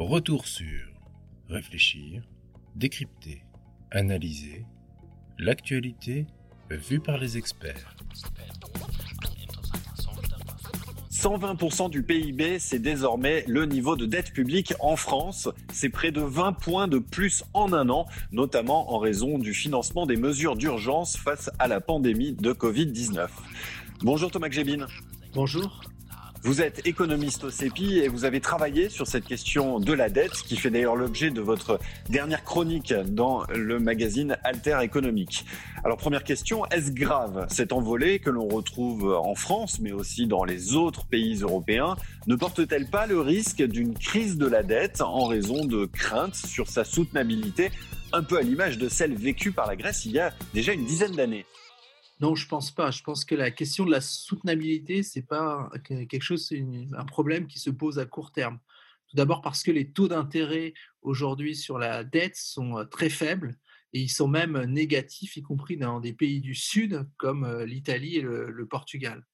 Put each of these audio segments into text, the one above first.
Retour sur réfléchir, décrypter, analyser l'actualité vue par les experts. 120% du PIB, c'est désormais le niveau de dette publique en France. C'est près de 20 points de plus en un an, notamment en raison du financement des mesures d'urgence face à la pandémie de Covid-19. Bonjour Thomas Gbin. Bonjour. Vous êtes économiste au CEPI et vous avez travaillé sur cette question de la dette, qui fait d'ailleurs l'objet de votre dernière chronique dans le magazine Alter Économique. Alors première question, est-ce grave cette envolée que l'on retrouve en France, mais aussi dans les autres pays européens? Ne porte-t-elle pas le risque d'une crise de la dette en raison de craintes sur sa soutenabilité, un peu à l'image de celle vécue par la Grèce il y a déjà une dizaine d'années? Non, je pense pas. Je pense que la question de la soutenabilité, c'est pas quelque chose, un problème qui se pose à court terme. Tout d'abord parce que les taux d'intérêt aujourd'hui sur la dette sont euh, très faibles et ils sont même négatifs, y compris dans des pays du Sud comme euh, l'Italie et le, Portugal.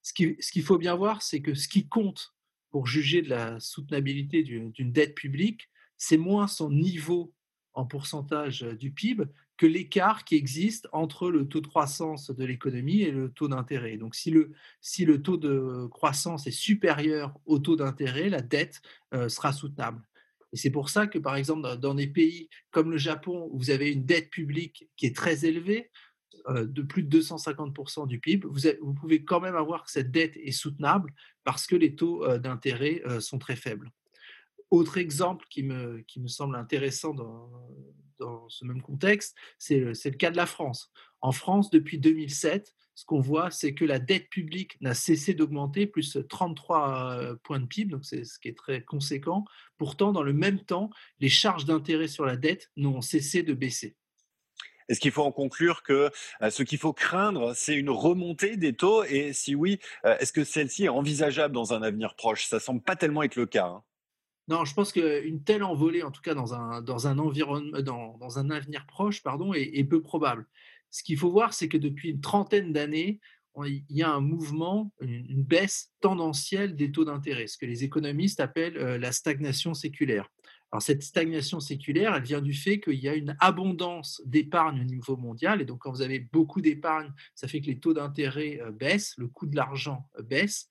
Ce qu'il ce qu'il faut bien voir, c'est que ce qui compte pour juger de la soutenabilité d'une dette publique, c'est moins son niveau en pourcentage du PIB que l'écart qui existe entre le taux de croissance de l'économie et le taux d'intérêt. Donc si le, si le taux de croissance est supérieur au taux d'intérêt, la dette sera soutenable. Et c'est pour ça que, par exemple, dans des pays comme le Japon, où vous avez une dette publique qui est très élevée, de plus de 250% du PIB, vous, pouvez quand même avoir que cette dette est soutenable parce que les taux d'intérêt sont très faibles. Autre exemple qui me, qui me semble intéressant dans, dans ce même contexte, c'est le, le cas de la France. En France, depuis 2007, ce qu'on voit, c'est que la dette publique n'a cessé d'augmenter, plus 33 euh, points de PIB, donc c'est ce qui est très conséquent. Pourtant, dans le même temps, les charges d'intérêt sur la dette n'ont cessé de baisser. Est-ce qu'il faut en conclure que euh, ce qu'il faut craindre, c'est une remontée des taux? Et si oui, euh, est-ce que celle-ci est envisageable dans un avenir proche? Ça semble pas tellement être le cas. Hein. Non, je pense qu'une telle envolée, en tout cas dans un, environnement, dans, un avenir proche, pardon, est, peu probable. Ce qu'il faut voir, c'est que depuis une trentaine d'années, il y a un mouvement, une, baisse tendancielle des taux d'intérêt, ce que les économistes appellent euh, la stagnation séculaire. Alors cette stagnation séculaire, elle vient du fait qu'il y a une abondance d'épargne au niveau mondial, et donc quand vous avez beaucoup d'épargne, ça fait que les taux d'intérêt euh, baissent, le coût de l'argent euh, baisse,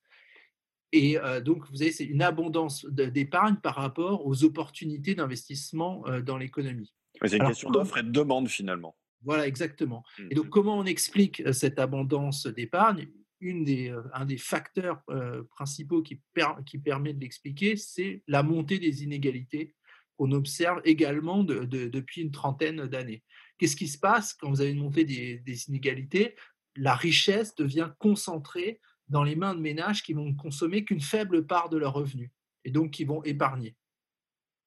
et donc, vous avez une abondance d'épargne par rapport aux opportunités d'investissement dans l'économie. C'est une question d'offre et de demande finalement. Voilà, exactement. Et donc, mmh comment on explique cette abondance d'épargne? Une des, Un des facteurs principaux qui, qui permet de l'expliquer, c'est la montée des inégalités qu'on observe également depuis une trentaine d'années. Qu'est-ce qui se passe? Quand vous avez une montée des, des inégalités La richesse devient concentrée dans les mains de ménages qui vont consommer qu'une faible part de leurs revenus et donc qui vont épargner.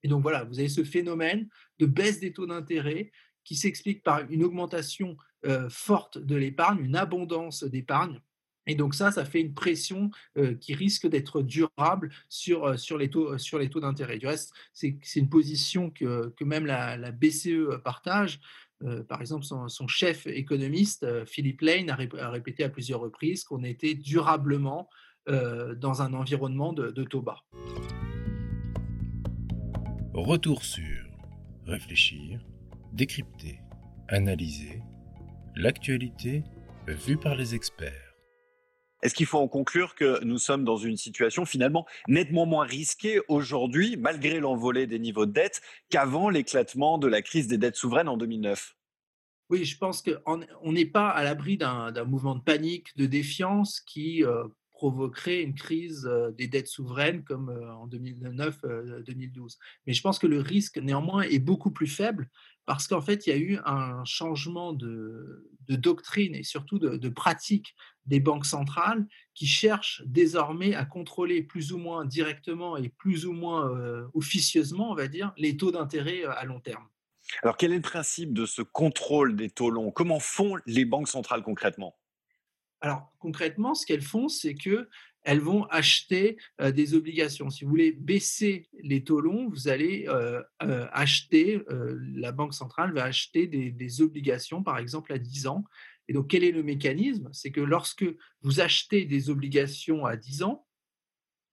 Et donc voilà, vous avez ce phénomène de baisse des taux d'intérêt qui s'explique par une augmentation euh, forte de l'épargne, une abondance d'épargne. Et donc ça, ça fait une pression euh, qui risque d'être durable sur, euh, sur les taux, taux d'intérêt. Du reste, c'est une position que, que même la BCE partage. Euh, par exemple, son, chef économiste, euh, Philippe Lane, a, répété à plusieurs reprises qu'on était durablement euh, dans un environnement de, de taux bas. Retour sur réfléchir, décrypter, analyser l'actualité vue par les experts. Est-ce qu'il faut en conclure que nous sommes dans une situation finalement nettement moins risquée aujourd'hui, malgré l'envolée des niveaux de dette, qu'avant l'éclatement de la crise des dettes souveraines en 2009 oui, je pense qu'on n'est pas à l'abri d'un mouvement de panique, de défiance qui euh, provoquerait une crise euh, des dettes souveraines comme euh, en 2009-2012. Mais je pense que le risque, néanmoins, est beaucoup plus faible parce qu'en fait, il y a eu un changement de, doctrine et surtout de, pratique des banques centrales qui cherchent désormais à contrôler plus ou moins directement et plus ou moins officieusement, on va dire, les taux d'intérêt à long terme. Alors quel est le principe de ce contrôle des taux longs? Comment font les banques centrales concrètement? Alors concrètement, ce qu'elles font, c'est que elles vont acheter des obligations. Si vous voulez baisser les taux longs, vous allez acheter, la Banque centrale va acheter des, obligations, par exemple à 10 ans. Et donc, quel est le mécanisme? C'est que lorsque vous achetez des obligations à 10 ans,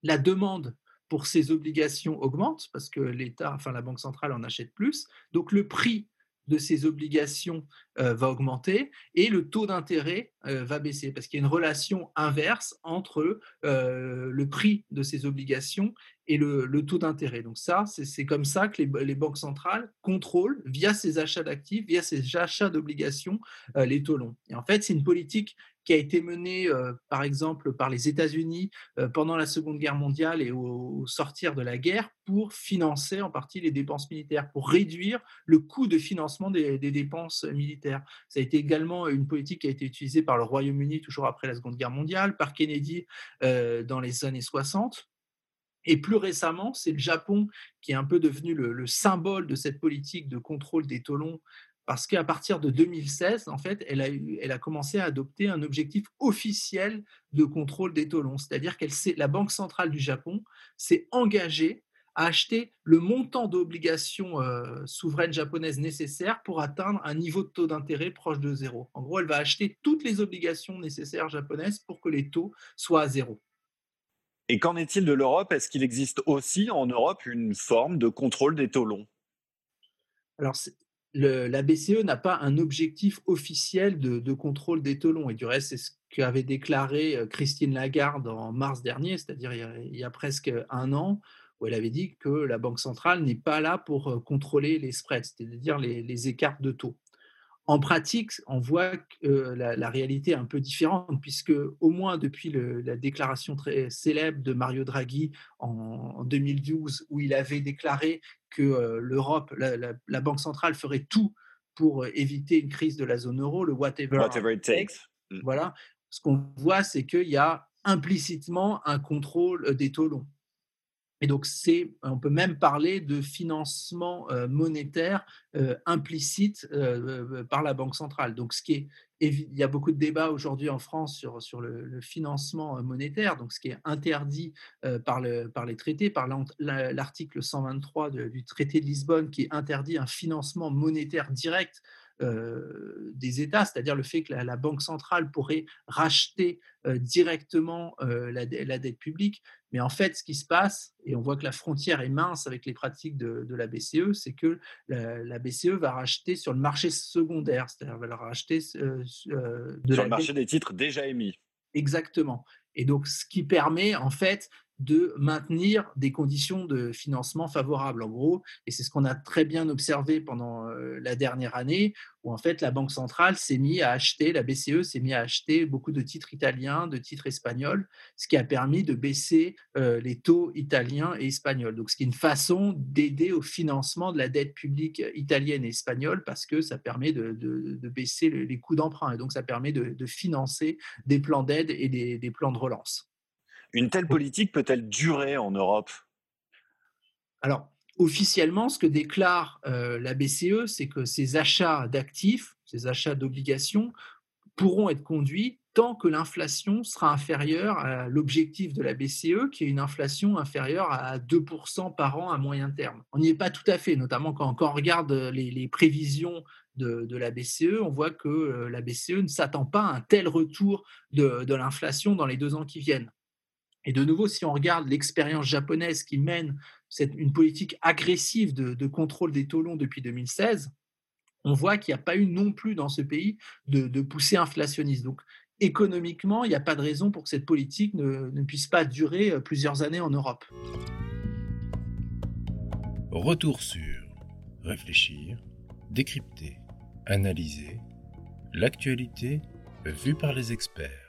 la demande pour ces obligations augmente parce que l'État, enfin la Banque centrale en achète plus. Donc le prix de ces obligations euh, va augmenter et le taux d'intérêt euh, va baisser parce qu'il y a une relation inverse entre euh, le prix de ces obligations et le, taux d'intérêt. Donc ça, c'est comme ça que les, banques centrales contrôlent via ces achats d'actifs, via ces achats d'obligations, les taux longs. Et en fait, c'est une politique qui a été menée, par exemple, par les États-Unis pendant la Seconde Guerre mondiale et au, sortir de la guerre pour financer en partie les dépenses militaires, pour réduire le coût de financement des, dépenses militaires. Ça a été également une politique qui a été utilisée par le Royaume-Uni toujours après la Seconde Guerre mondiale, par Kennedy dans les années 60. Et plus récemment, c'est le Japon qui est un peu devenu le, le, symbole de cette politique de contrôle des taux longs parce qu'à partir de 2016, en fait, elle a, elle a commencé à adopter un objectif officiel de contrôle des taux longs. C'est-à-dire que la Banque centrale du Japon s'est engagée à acheter le montant d'obligations euh, souveraines japonaises nécessaires pour atteindre un niveau de taux d'intérêt proche de zéro. En gros, elle va acheter toutes les obligations nécessaires japonaises pour que les taux soient à zéro. Et qu'en est-il de l'Europe? Est-ce qu'il existe aussi en Europe une forme de contrôle des taux longs? Alors, la BCE n'a pas un objectif officiel de, contrôle des taux longs. Et du reste, c'est ce qu'avait déclaré euh, Christine Lagarde en mars dernier, c'est-à-dire il, y a presque un an, où elle avait dit que la Banque centrale n'est pas là pour euh, contrôler les spreads, c'est-à-dire les écarts de taux. En pratique, on voit que euh, la, réalité est un peu différente, puisque au moins depuis la déclaration très célèbre de Mario Draghi en, 2012, où il avait déclaré que l'Europe, la, Banque centrale ferait tout pour éviter une crise de la zone euro, le whatever, it takes. Mm. Voilà, ce qu'on voit, c'est qu'il y a implicitement un contrôle des taux longs. Et donc, c'est, on peut même parler de financement euh, monétaire euh, implicite euh, par la Banque centrale. Donc, ce qui est, il y a beaucoup de débats aujourd'hui en France sur, le, financement monétaire, donc ce qui est interdit par, le, par les traités, par l'article 123 du traité de Lisbonne qui interdit un financement monétaire direct euh, des États, c'est-à-dire le fait que la, Banque centrale pourrait racheter euh, directement euh, la, dette publique. Mais en fait, ce qui se passe, et on voit que la frontière est mince avec les pratiques de, la BCE, c'est que la, BCE va racheter sur le marché secondaire, c'est-à-dire va racheter de sur le marché des titres déjà émis. Exactement. Et donc, ce qui permet en fait de maintenir des conditions de financement favorables, en gros. Et c'est ce qu'on a très bien observé pendant euh, la dernière année, où en fait la Banque centrale s'est mise à acheter, la BCE s'est mise à acheter beaucoup de titres italiens, de titres espagnols, ce qui a permis de baisser euh, les taux italiens et espagnols. Donc, ce qui est une façon d'aider au financement de la dette publique italienne et espagnole, parce que ça permet de, baisser les coûts d'emprunt, et donc ça permet de, financer des plans d'aide et des plans de relance. Une telle politique peut-elle durer en Europe? Alors, officiellement, ce que déclare euh, la BCE, c'est que ces achats d'actifs, ces achats d'obligations, pourront être conduits tant que l'inflation sera inférieure à l'objectif de la BCE, qui est une inflation inférieure à 2% par an à moyen terme. On n'y est pas tout à fait, notamment quand, on regarde les, prévisions de, la BCE, on voit que euh, la BCE ne s'attend pas à un tel retour de l'inflation dans les deux ans qui viennent. Et de nouveau, si on regarde l'expérience japonaise qui mène une politique agressive de, contrôle des taux longs depuis 2016, on voit qu'il n'y a pas eu non plus dans ce pays de, poussée inflationniste. Donc, économiquement, il n'y a pas de raison pour que cette politique ne, puisse pas durer euh, plusieurs années en Europe. Retour sur réfléchir, décrypter, analyser l'actualité vue par les experts.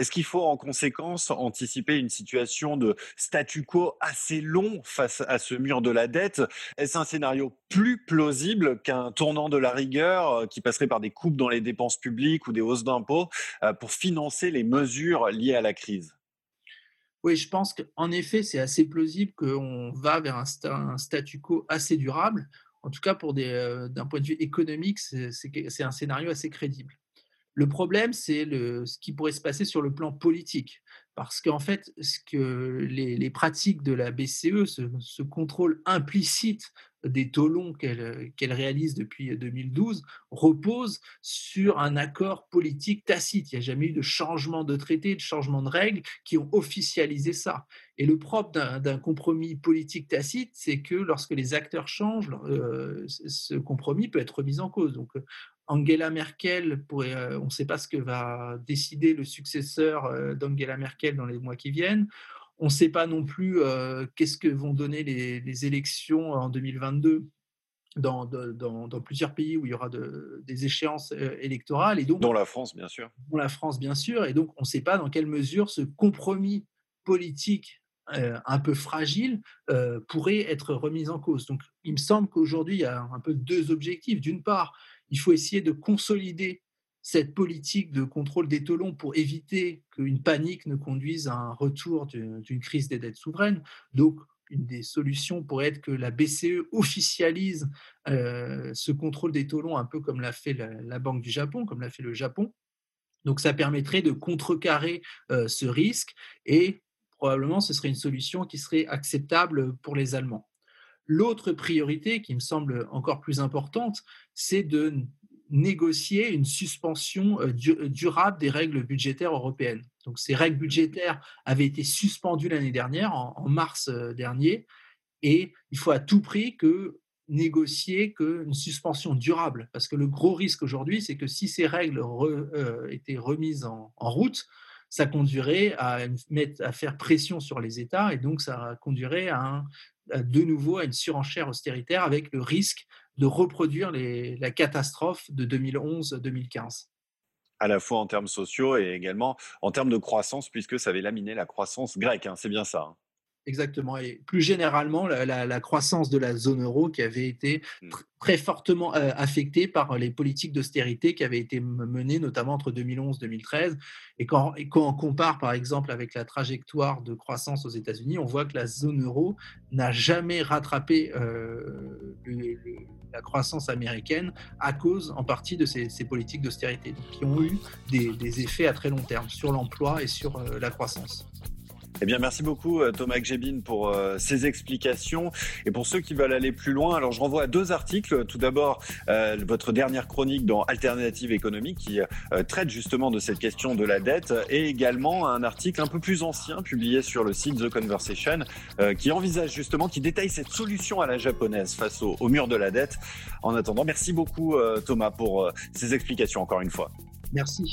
Est-ce qu'il faut en conséquence anticiper une situation de statu quo assez long face à ce mur de la dette? Est-ce un scénario plus plausible qu'un tournant de la rigueur euh, qui passerait par des coupes dans les dépenses publiques ou des hausses d'impôts euh, pour financer les mesures liées à la crise? Oui, je pense qu'en effet, c'est assez plausible qu'on va vers un, statu quo assez durable. En tout cas, euh, d'un point de vue économique, c'est un scénario assez crédible. Le problème, c'est ce qui pourrait se passer sur le plan politique. Parce qu'en fait, ce que les, pratiques de la BCE, ce, contrôle implicite des taux longs qu'elle réalise depuis 2012 repose sur un accord politique tacite. Il n'y a jamais eu de changement de traité, de changement de règles qui ont officialisé ça. Et le propre d'un compromis politique tacite, c'est que lorsque les acteurs changent, euh, ce compromis peut être remis en cause. Donc, Angela Merkel, pourrait, euh, on ne sait pas ce que va décider le successeur euh, d'Angela Merkel dans les mois qui viennent. On ne sait pas non plus euh, qu'est-ce que vont donner les, élections en 2022 dans, dans, plusieurs pays où il y aura des échéances électorales. Et donc, dans la France, bien sûr. Dans la France, bien sûr. Et donc, on ne sait pas dans quelle mesure ce compromis politique un peu fragile pourrait être remis en cause. Donc, il me semble qu'aujourd'hui, il y a un peu deux objectifs. D'une part, il faut essayer de consolider cette politique de contrôle des taux pour éviter qu'une panique ne conduise à un retour d'une crise des dettes souveraines. Donc, une des solutions pourrait être que la BCE officialise euh, ce contrôle des taux un peu comme l'a fait la, Banque du Japon, comme l'a fait le Japon. Donc, ça permettrait de contrecarrer euh, ce risque et probablement ce serait une solution qui serait acceptable pour les Allemands. L'autre priorité qui me semble encore plus importante, c'est de négocier une suspension euh, euh, durable des règles budgétaires européennes. Donc, ces règles budgétaires avaient été suspendues l'année dernière, en, mars euh, dernier, et il faut à tout prix que négocier qu'une suspension durable, parce que le gros risque aujourd'hui, c'est que si ces règles étaient remises en, route, ça conduirait à, mettre, à faire pression sur les États et donc ça conduirait à de nouveau à une surenchère austéritaire avec le risque de reproduire la catastrophe de 2011-2015 à la fois en termes sociaux et également en termes de croissance, puisque ça avait laminé la croissance grecque. Hein, c'est bien ça. Hein. Exactement. Et plus généralement, la, croissance de la zone euro qui avait été mmh. très fortement euh, affectée par les politiques d'austérité qui avaient été menées notamment entre 2011 et 2013. Et quand, on compare par exemple avec la trajectoire de croissance aux États-Unis, on voit que la zone euro n'a jamais rattrapé euh, la croissance américaine à cause en partie de ces, politiques d'austérité qui ont eu des, effets à très long terme sur l'emploi et sur euh, la croissance. Eh bien, merci beaucoup euh, Thomas Gébin pour euh, ces explications. Et pour ceux qui veulent aller plus loin, alors je renvoie à deux articles. Tout d'abord, euh, votre dernière chronique dans Alternative économique qui traite justement de cette question de la dette et également un article un peu plus ancien publié sur le site The Conversation qui envisage justement, qui détaille cette solution à la japonaise face au, au mur de la dette. En attendant, merci beaucoup Thomas pour ces explications encore une fois. Merci.